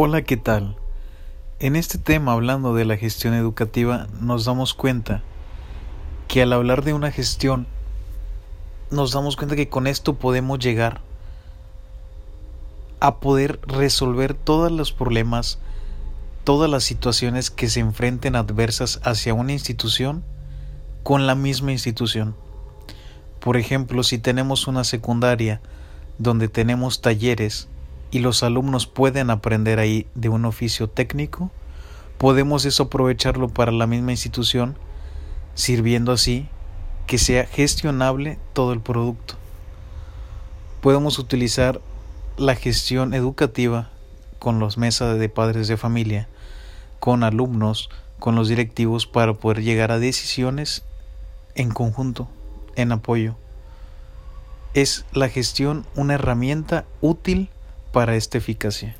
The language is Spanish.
Hola, ¿qué tal? En este tema, hablando de la gestión educativa, nos damos cuenta que al hablar de una gestión, nos damos cuenta que con esto podemos llegar a poder resolver todos los problemas, todas las situaciones que se enfrenten adversas hacia una institución con la misma institución. Por ejemplo, si tenemos una secundaria donde tenemos talleres, y los alumnos pueden aprender ahí de un oficio técnico, podemos eso aprovecharlo para la misma institución, sirviendo así que sea gestionable todo el producto. Podemos utilizar la gestión educativa con los mesas de padres de familia, con alumnos, con los directivos para poder llegar a decisiones en conjunto, en apoyo. Es la gestión una herramienta útil para esta eficacia.